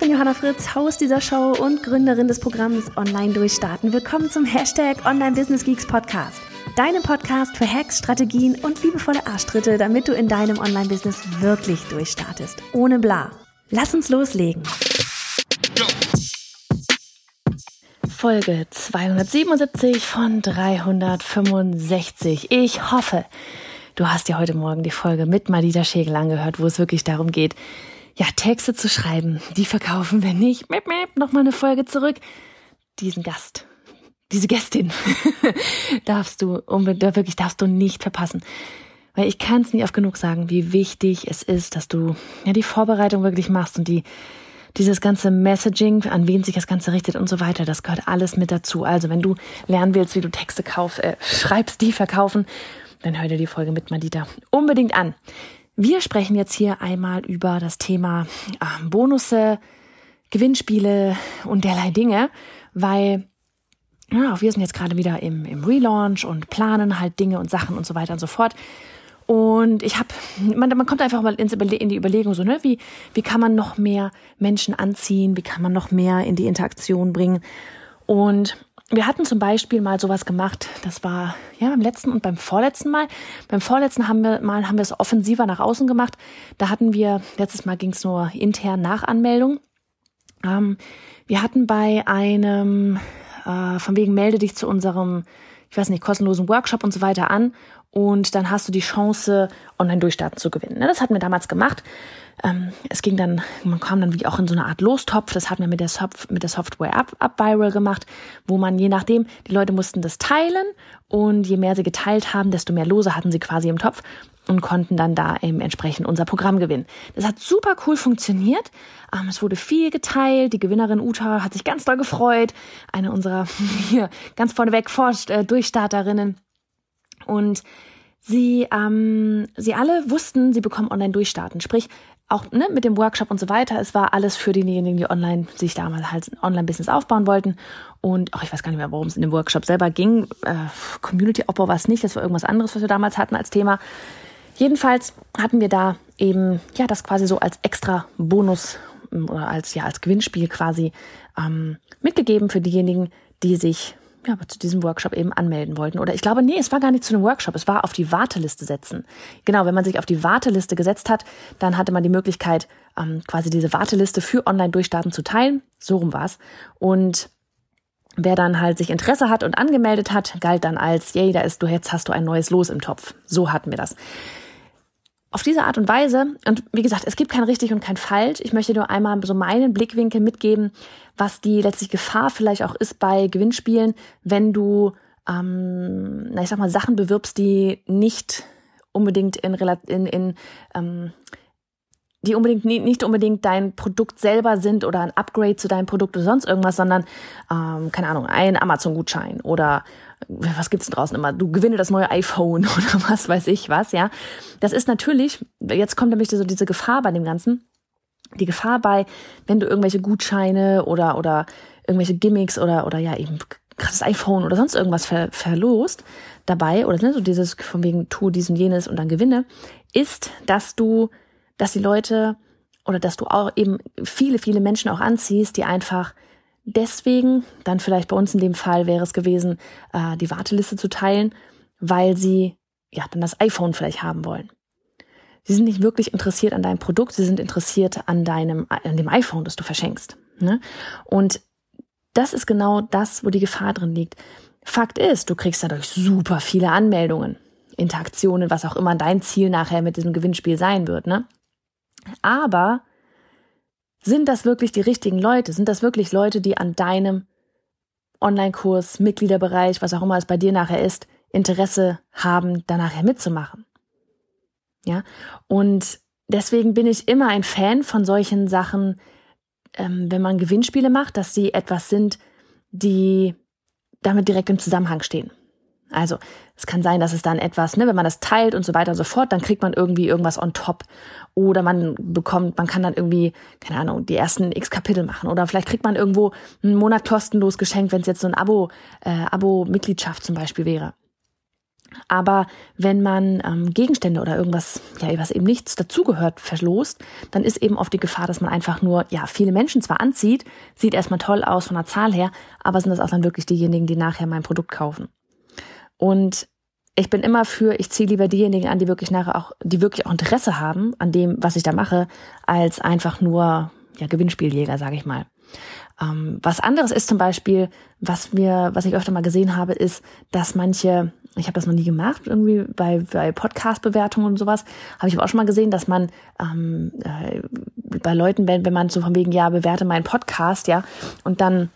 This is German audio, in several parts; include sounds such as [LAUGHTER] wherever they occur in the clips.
Bin Johanna Fritz, Haus dieser Show und Gründerin des Programms Online Durchstarten. Willkommen zum Hashtag Online Business Geeks Podcast. Deinem Podcast für Hacks, Strategien und liebevolle Arschtritte, damit du in deinem Online-Business wirklich durchstartest. Ohne bla. Lass uns loslegen. Folge 277 von 365. Ich hoffe, du hast dir heute Morgen die Folge mit Madita Schegel angehört, wo es wirklich darum geht, ja, Texte zu schreiben, die verkaufen wir nicht. Mip, mip, Nochmal eine Folge zurück. Diesen Gast, diese Gästin [LAUGHS] darfst du, wirklich darfst du nicht verpassen. Weil ich kann es nicht oft genug sagen, wie wichtig es ist, dass du ja die Vorbereitung wirklich machst und die dieses ganze Messaging, an wen sich das Ganze richtet und so weiter, das gehört alles mit dazu. Also wenn du lernen willst, wie du Texte kauf, äh, schreibst, die verkaufen, dann hör dir die Folge mit Madita unbedingt an. Wir sprechen jetzt hier einmal über das Thema äh, Bonusse, Gewinnspiele und derlei Dinge, weil ja, wir sind jetzt gerade wieder im, im Relaunch und planen halt Dinge und Sachen und so weiter und so fort. Und ich habe, man, man kommt einfach mal ins, in die Überlegung so, ne, wie, wie kann man noch mehr Menschen anziehen, wie kann man noch mehr in die Interaktion bringen. Und wir hatten zum Beispiel mal sowas gemacht, das war ja beim letzten und beim vorletzten Mal. Beim vorletzten haben wir mal haben wir es offensiver nach außen gemacht. Da hatten wir, letztes Mal ging es nur intern nach Anmeldung. Ähm, wir hatten bei einem, äh, von wegen melde dich zu unserem, ich weiß nicht, kostenlosen Workshop und so weiter an und dann hast du die Chance, online durchstarten zu gewinnen. Ne, das hatten wir damals gemacht. Ähm, es ging dann, man kam dann wie auch in so eine Art Lostopf. Das hatten wir mit der, Soft, mit der Software Up, Up Viral gemacht, wo man je nachdem, die Leute mussten das teilen und je mehr sie geteilt haben, desto mehr Lose hatten sie quasi im Topf und konnten dann da eben entsprechend unser Programm gewinnen. Das hat super cool funktioniert. Ähm, es wurde viel geteilt. Die Gewinnerin Uta hat sich ganz doll gefreut. Eine unserer [LAUGHS] hier ganz vorneweg forscht, äh, Durchstarterinnen. Und sie, ähm, sie alle wussten, sie bekommen online durchstarten. Sprich, auch ne, mit dem Workshop und so weiter, es war alles für diejenigen, die online sich damals halt ein Online-Business aufbauen wollten. Und auch ich weiß gar nicht mehr, worum es in dem Workshop selber ging. Äh, Community-Aufbau war es nicht, das war irgendwas anderes, was wir damals hatten als Thema. Jedenfalls hatten wir da eben ja das quasi so als extra Bonus oder als ja als Gewinnspiel quasi ähm, mitgegeben für diejenigen, die sich ja, zu diesem Workshop eben anmelden wollten. Oder ich glaube, nee, es war gar nicht zu einem Workshop, es war auf die Warteliste setzen. Genau, wenn man sich auf die Warteliste gesetzt hat, dann hatte man die Möglichkeit, ähm, quasi diese Warteliste für Online-Durchstarten zu teilen. So rum war's. Und wer dann halt sich Interesse hat und angemeldet hat, galt dann als, yay, da ist du, jetzt hast du ein neues Los im Topf. So hatten wir das auf diese Art und Weise, und wie gesagt, es gibt kein richtig und kein falsch. Ich möchte nur einmal so meinen Blickwinkel mitgeben, was die letztlich Gefahr vielleicht auch ist bei Gewinnspielen, wenn du, ähm, na ich sag mal, Sachen bewirbst, die nicht unbedingt in, in, in ähm, die unbedingt nicht unbedingt dein Produkt selber sind oder ein Upgrade zu deinem Produkt oder sonst irgendwas, sondern ähm, keine Ahnung, ein Amazon-Gutschein oder was gibt's denn draußen immer? Du gewinne das neue iPhone [LAUGHS] oder was weiß ich was, ja. Das ist natürlich, jetzt kommt nämlich so diese Gefahr bei dem Ganzen. Die Gefahr bei, wenn du irgendwelche Gutscheine oder oder irgendwelche Gimmicks oder oder ja eben krasses iPhone oder sonst irgendwas ver, verlost dabei oder ne, so dieses von wegen tu diesen jenes und dann gewinne, ist, dass du dass die Leute oder dass du auch eben viele, viele Menschen auch anziehst, die einfach deswegen, dann vielleicht bei uns in dem Fall wäre es gewesen, äh, die Warteliste zu teilen, weil sie ja dann das iPhone vielleicht haben wollen. Sie sind nicht wirklich interessiert an deinem Produkt, sie sind interessiert an deinem, an dem iPhone, das du verschenkst. Ne? Und das ist genau das, wo die Gefahr drin liegt. Fakt ist, du kriegst dadurch super viele Anmeldungen, Interaktionen, was auch immer dein Ziel nachher mit diesem Gewinnspiel sein wird. Ne? Aber sind das wirklich die richtigen Leute? Sind das wirklich Leute, die an deinem Online-Kurs, Mitgliederbereich, was auch immer es bei dir nachher ist, Interesse haben, da nachher mitzumachen? Ja, und deswegen bin ich immer ein Fan von solchen Sachen, ähm, wenn man Gewinnspiele macht, dass sie etwas sind, die damit direkt im Zusammenhang stehen. Also es kann sein, dass es dann etwas, ne, wenn man das teilt und so weiter und so fort, dann kriegt man irgendwie irgendwas on top. Oder man bekommt, man kann dann irgendwie, keine Ahnung, die ersten x Kapitel machen. Oder vielleicht kriegt man irgendwo einen Monat kostenlos geschenkt, wenn es jetzt so ein Abo, äh, Abo-Mitgliedschaft zum Beispiel wäre. Aber wenn man ähm, Gegenstände oder irgendwas, ja, was eben nichts dazugehört, verlost, dann ist eben oft die Gefahr, dass man einfach nur, ja, viele Menschen zwar anzieht, sieht erstmal toll aus von der Zahl her, aber sind das auch dann wirklich diejenigen, die nachher mein Produkt kaufen. Und ich bin immer für, ich ziehe lieber diejenigen an, die wirklich nachher auch, die wirklich auch Interesse haben an dem, was ich da mache, als einfach nur ja, Gewinnspieljäger, sage ich mal. Ähm, was anderes ist zum Beispiel, was mir, was ich öfter mal gesehen habe, ist, dass manche, ich habe das noch nie gemacht, irgendwie bei, bei Podcast-Bewertungen und sowas, habe ich aber auch schon mal gesehen, dass man ähm, äh, bei Leuten, wenn, wenn man so von wegen, ja, bewerte meinen Podcast, ja, und dann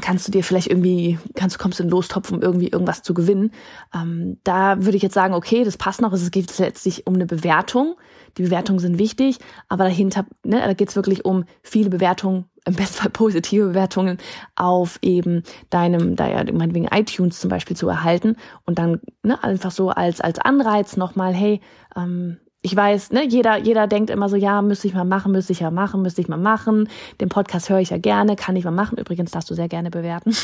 kannst du dir vielleicht irgendwie, kannst, kommst du in Lostopf, um irgendwie irgendwas zu gewinnen. Ähm, da würde ich jetzt sagen, okay, das passt noch. Es geht letztlich um eine Bewertung. Die Bewertungen sind wichtig, aber dahinter, ne, da geht es wirklich um viele Bewertungen, im besten Fall positive Bewertungen auf eben deinem, da ja meinetwegen iTunes zum Beispiel zu erhalten und dann ne, einfach so als als Anreiz nochmal, hey, ähm, ich weiß, ne, jeder, jeder denkt immer so, ja, müsste ich mal machen, müsste ich ja machen, müsste ich mal machen. Den Podcast höre ich ja gerne, kann ich mal machen. Übrigens darfst du sehr gerne bewerten.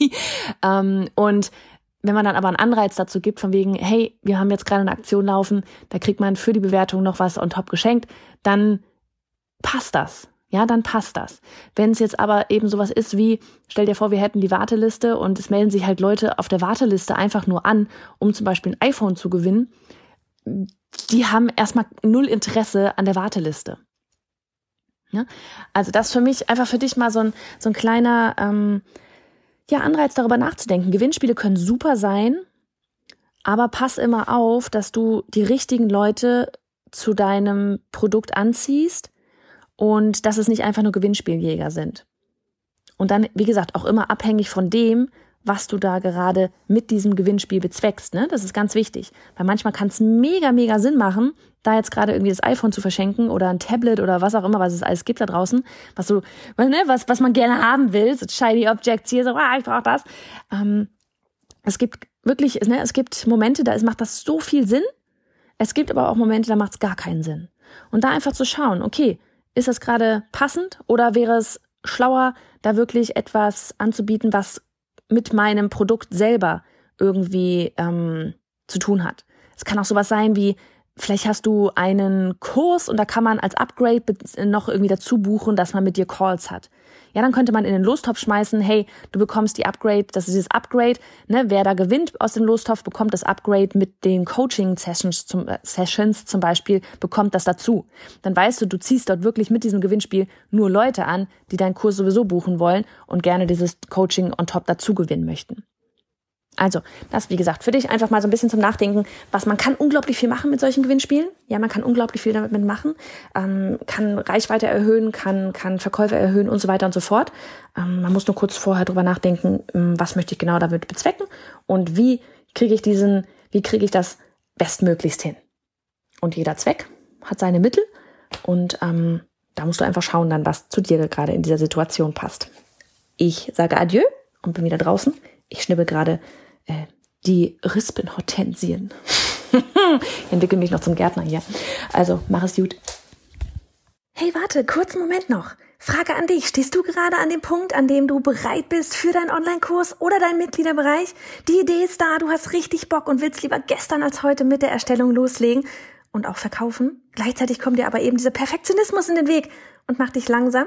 [LAUGHS] ähm, und wenn man dann aber einen Anreiz dazu gibt, von wegen, hey, wir haben jetzt gerade eine Aktion laufen, da kriegt man für die Bewertung noch was on top geschenkt, dann passt das. Ja, dann passt das. Wenn es jetzt aber eben sowas ist wie, stell dir vor, wir hätten die Warteliste und es melden sich halt Leute auf der Warteliste einfach nur an, um zum Beispiel ein iPhone zu gewinnen, die haben erstmal null Interesse an der Warteliste. Ja? Also das für mich einfach für dich mal so ein, so ein kleiner ähm, ja, Anreiz darüber nachzudenken. Gewinnspiele können super sein, aber pass immer auf, dass du die richtigen Leute zu deinem Produkt anziehst und dass es nicht einfach nur Gewinnspieljäger sind. Und dann, wie gesagt, auch immer abhängig von dem, was du da gerade mit diesem Gewinnspiel bezweckst. Ne? Das ist ganz wichtig. Weil manchmal kann es mega, mega Sinn machen, da jetzt gerade irgendwie das iPhone zu verschenken oder ein Tablet oder was auch immer, was es alles gibt da draußen, was so, ne, was, was man gerne haben will, so shiny Objects hier, so, ah, ich brauche das. Ähm, es gibt wirklich, ne, es gibt Momente, da macht das so viel Sinn. Es gibt aber auch Momente, da macht es gar keinen Sinn. Und da einfach zu schauen, okay, ist das gerade passend oder wäre es schlauer, da wirklich etwas anzubieten, was mit meinem Produkt selber irgendwie ähm, zu tun hat. Es kann auch sowas sein wie, vielleicht hast du einen Kurs und da kann man als Upgrade noch irgendwie dazu buchen, dass man mit dir Calls hat. Ja, dann könnte man in den Lostopf schmeißen, hey, du bekommst die Upgrade, das ist das Upgrade, ne, wer da gewinnt aus dem Lostopf, bekommt das Upgrade mit den Coaching-Sessions zum, äh, Sessions zum Beispiel, bekommt das dazu. Dann weißt du, du ziehst dort wirklich mit diesem Gewinnspiel nur Leute an, die deinen Kurs sowieso buchen wollen und gerne dieses Coaching on top dazu gewinnen möchten. Also, das, wie gesagt, für dich einfach mal so ein bisschen zum Nachdenken, was man kann unglaublich viel machen mit solchen Gewinnspielen. Ja, man kann unglaublich viel damit machen, ähm, kann Reichweite erhöhen, kann, kann Verkäufe erhöhen und so weiter und so fort. Ähm, man muss nur kurz vorher drüber nachdenken, ähm, was möchte ich genau damit bezwecken und wie kriege ich diesen, wie kriege ich das bestmöglichst hin. Und jeder Zweck hat seine Mittel und ähm, da musst du einfach schauen dann, was zu dir gerade in dieser Situation passt. Ich sage Adieu und bin wieder draußen. Ich schnippe gerade äh, die Rispenhortensien. ich [LAUGHS] entwickle mich noch zum Gärtner hier. Also, mach es gut. Hey, warte, kurzen Moment noch. Frage an dich. Stehst du gerade an dem Punkt, an dem du bereit bist für deinen Online-Kurs oder deinen Mitgliederbereich? Die Idee ist da, du hast richtig Bock und willst lieber gestern als heute mit der Erstellung loslegen und auch verkaufen. Gleichzeitig kommt dir aber eben dieser Perfektionismus in den Weg und macht dich langsam